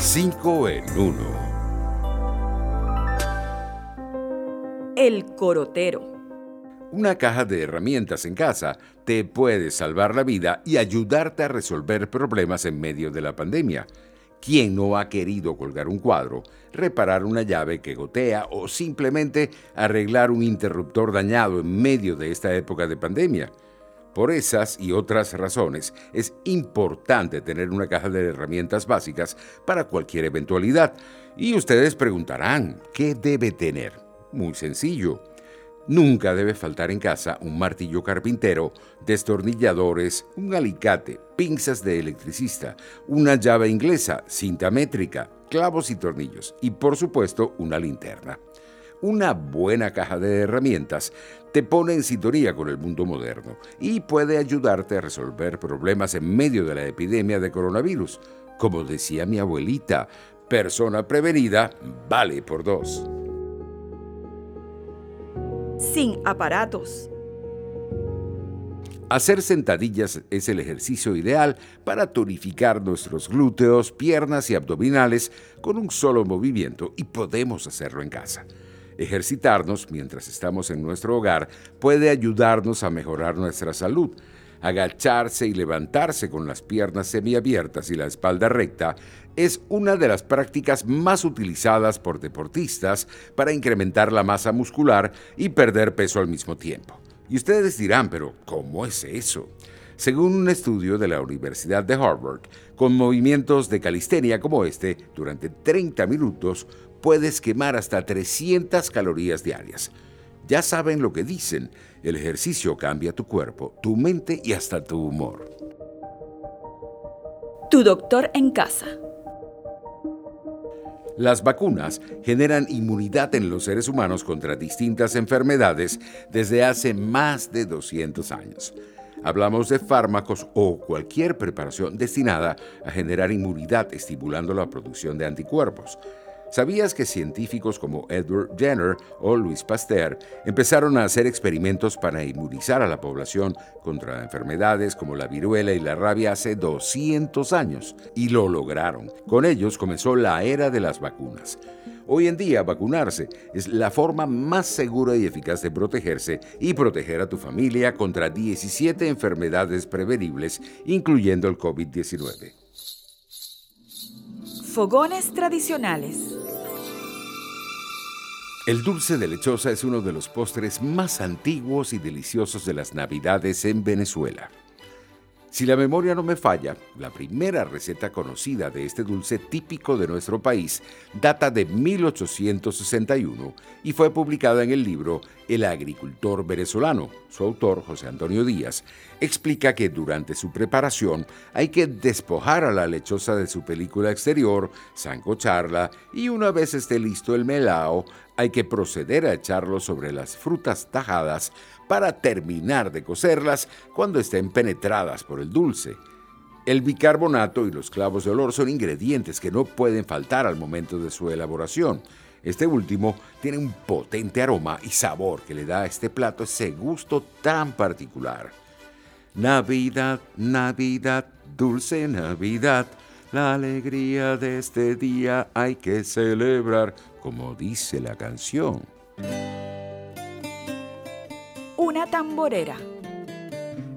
5 en 1. El corotero. Una caja de herramientas en casa te puede salvar la vida y ayudarte a resolver problemas en medio de la pandemia. ¿Quién no ha querido colgar un cuadro, reparar una llave que gotea o simplemente arreglar un interruptor dañado en medio de esta época de pandemia? Por esas y otras razones, es importante tener una caja de herramientas básicas para cualquier eventualidad. Y ustedes preguntarán, ¿qué debe tener? Muy sencillo. Nunca debe faltar en casa un martillo carpintero, destornilladores, un alicate, pinzas de electricista, una llave inglesa, cinta métrica, clavos y tornillos y por supuesto una linterna. Una buena caja de herramientas te pone en sintonía con el mundo moderno y puede ayudarte a resolver problemas en medio de la epidemia de coronavirus. Como decía mi abuelita, persona prevenida vale por dos. Sin aparatos. Hacer sentadillas es el ejercicio ideal para tonificar nuestros glúteos, piernas y abdominales con un solo movimiento y podemos hacerlo en casa. Ejercitarnos mientras estamos en nuestro hogar puede ayudarnos a mejorar nuestra salud. Agacharse y levantarse con las piernas semiabiertas y la espalda recta es una de las prácticas más utilizadas por deportistas para incrementar la masa muscular y perder peso al mismo tiempo. Y ustedes dirán, pero ¿cómo es eso? Según un estudio de la Universidad de Harvard, con movimientos de calistenia como este, durante 30 minutos puedes quemar hasta 300 calorías diarias. Ya saben lo que dicen, el ejercicio cambia tu cuerpo, tu mente y hasta tu humor. Tu doctor en casa. Las vacunas generan inmunidad en los seres humanos contra distintas enfermedades desde hace más de 200 años. Hablamos de fármacos o cualquier preparación destinada a generar inmunidad estimulando la producción de anticuerpos. ¿Sabías que científicos como Edward Jenner o Luis Pasteur empezaron a hacer experimentos para inmunizar a la población contra enfermedades como la viruela y la rabia hace 200 años? Y lo lograron. Con ellos comenzó la era de las vacunas. Hoy en día vacunarse es la forma más segura y eficaz de protegerse y proteger a tu familia contra 17 enfermedades prevenibles, incluyendo el COVID-19. Fogones tradicionales. El dulce de lechosa es uno de los postres más antiguos y deliciosos de las Navidades en Venezuela. Si la memoria no me falla, la primera receta conocida de este dulce típico de nuestro país data de 1861 y fue publicada en el libro El agricultor venezolano. Su autor, José Antonio Díaz, explica que durante su preparación hay que despojar a la lechosa de su película exterior, zancocharla y una vez esté listo el melao, hay que proceder a echarlo sobre las frutas tajadas para terminar de cocerlas cuando estén penetradas por el dulce. El bicarbonato y los clavos de olor son ingredientes que no pueden faltar al momento de su elaboración. Este último tiene un potente aroma y sabor que le da a este plato ese gusto tan particular. Navidad, Navidad, dulce Navidad, la alegría de este día hay que celebrar, como dice la canción una tamborera.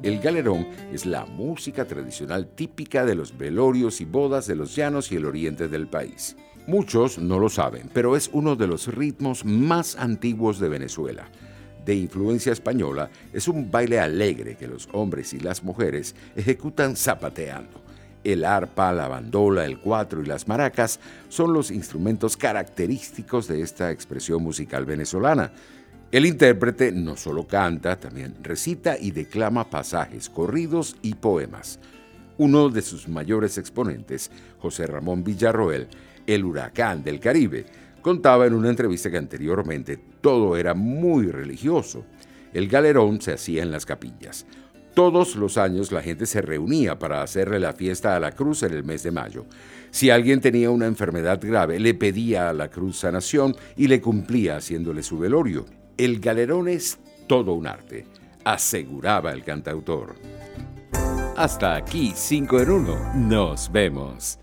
El galerón es la música tradicional típica de los velorios y bodas de los llanos y el oriente del país. Muchos no lo saben, pero es uno de los ritmos más antiguos de Venezuela. De influencia española, es un baile alegre que los hombres y las mujeres ejecutan zapateando. El arpa, la bandola, el cuatro y las maracas son los instrumentos característicos de esta expresión musical venezolana el intérprete no solo canta, también recita y declama pasajes, corridos y poemas. Uno de sus mayores exponentes, José Ramón Villarroel, el huracán del Caribe, contaba en una entrevista que anteriormente todo era muy religioso. El galerón se hacía en las capillas. Todos los años la gente se reunía para hacerle la fiesta a la cruz en el mes de mayo. Si alguien tenía una enfermedad grave, le pedía a la cruz sanación y le cumplía haciéndole su velorio. El galerón es todo un arte, aseguraba el cantautor. Hasta aquí 5 en 1. Nos vemos.